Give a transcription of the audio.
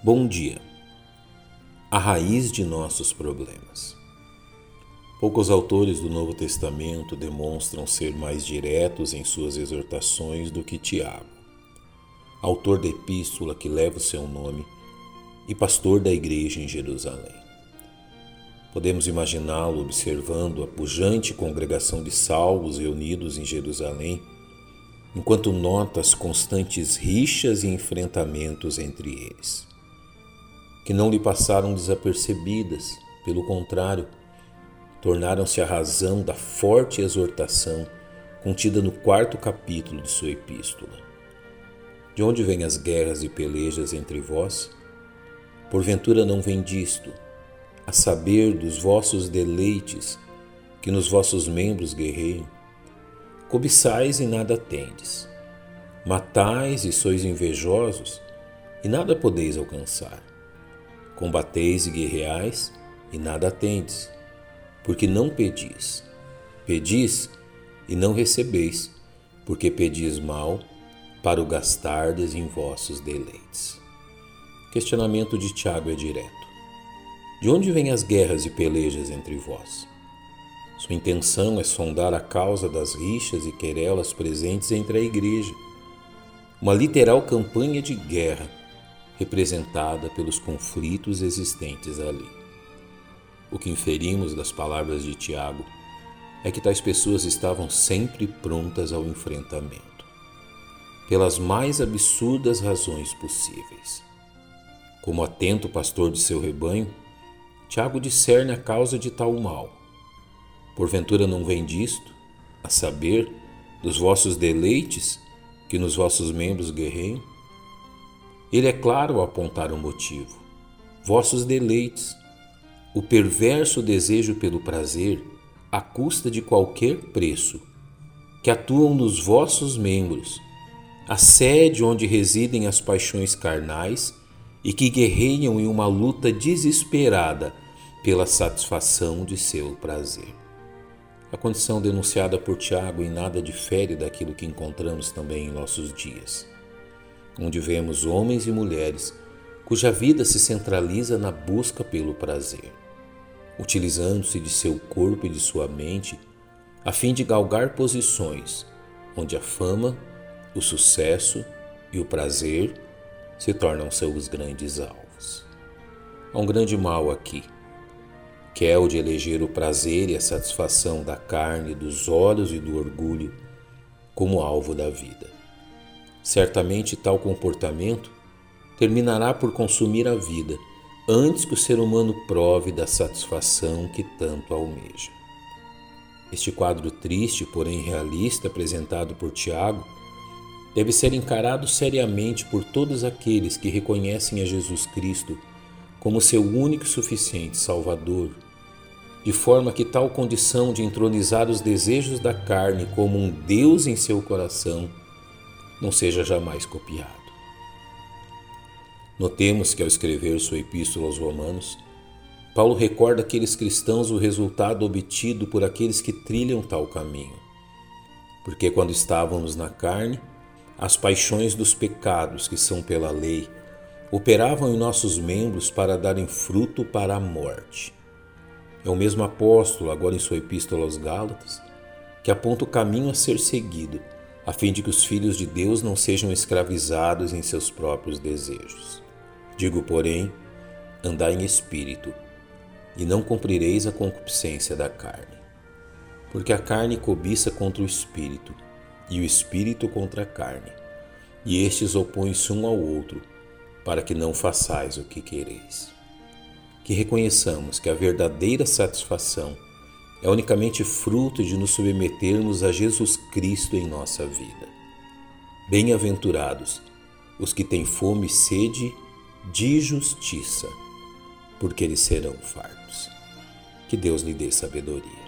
Bom dia. A raiz de nossos problemas. Poucos autores do Novo Testamento demonstram ser mais diretos em suas exortações do que Tiago, autor da epístola que leva o seu nome e pastor da igreja em Jerusalém. Podemos imaginá-lo observando a pujante congregação de salvos reunidos em Jerusalém, enquanto nota as constantes rixas e enfrentamentos entre eles que não lhe passaram desapercebidas, pelo contrário, tornaram-se a razão da forte exortação contida no quarto capítulo de sua epístola. De onde vêm as guerras e pelejas entre vós? Porventura não vem disto, a saber dos vossos deleites que nos vossos membros guerreiam? Cobiçais e nada tendes, matais e sois invejosos e nada podeis alcançar. Combateis e guerreais, e nada tendes, porque não pedis. Pedis e não recebeis, porque pedis mal, para o gastardes em vossos deleites. Questionamento de Tiago é direto. De onde vêm as guerras e pelejas entre vós? Sua intenção é sondar a causa das rixas e querelas presentes entre a igreja. Uma literal campanha de guerra representada pelos conflitos existentes ali. O que inferimos das palavras de Tiago é que tais pessoas estavam sempre prontas ao enfrentamento, pelas mais absurdas razões possíveis. Como atento pastor de seu rebanho, Tiago discerne a causa de tal mal. Porventura não vem disto, a saber, dos vossos deleites que nos vossos membros guerreiam? Ele é claro ao apontar o motivo. Vossos deleites, o perverso desejo pelo prazer, à custa de qualquer preço, que atuam nos vossos membros, a sede onde residem as paixões carnais e que guerreiam em uma luta desesperada pela satisfação de seu prazer. A condição denunciada por Tiago em nada difere daquilo que encontramos também em nossos dias onde vemos homens e mulheres cuja vida se centraliza na busca pelo prazer, utilizando-se de seu corpo e de sua mente a fim de galgar posições onde a fama, o sucesso e o prazer se tornam seus grandes alvos. Há um grande mal aqui, que é o de eleger o prazer e a satisfação da carne, dos olhos e do orgulho como alvo da vida. Certamente tal comportamento terminará por consumir a vida antes que o ser humano prove da satisfação que tanto almeja. Este quadro triste, porém realista, apresentado por Tiago, deve ser encarado seriamente por todos aqueles que reconhecem a Jesus Cristo como seu único e suficiente Salvador, de forma que tal condição de entronizar os desejos da carne como um Deus em seu coração não seja jamais copiado. Notemos que ao escrever sua epístola aos Romanos, Paulo recorda àqueles cristãos o resultado obtido por aqueles que trilham tal caminho. Porque quando estávamos na carne, as paixões dos pecados que são pela lei operavam em nossos membros para darem fruto para a morte. É o mesmo apóstolo, agora em sua epístola aos Gálatas, que aponta o caminho a ser seguido a fim de que os filhos de Deus não sejam escravizados em seus próprios desejos. Digo, porém, andai em espírito, e não cumprireis a concupiscência da carne. Porque a carne cobiça contra o espírito, e o espírito contra a carne, e estes opõem-se um ao outro, para que não façais o que quereis. Que reconheçamos que a verdadeira satisfação é unicamente fruto de nos submetermos a Jesus Cristo em nossa vida. Bem-aventurados os que têm fome e sede de justiça, porque eles serão fartos. Que Deus lhe dê sabedoria.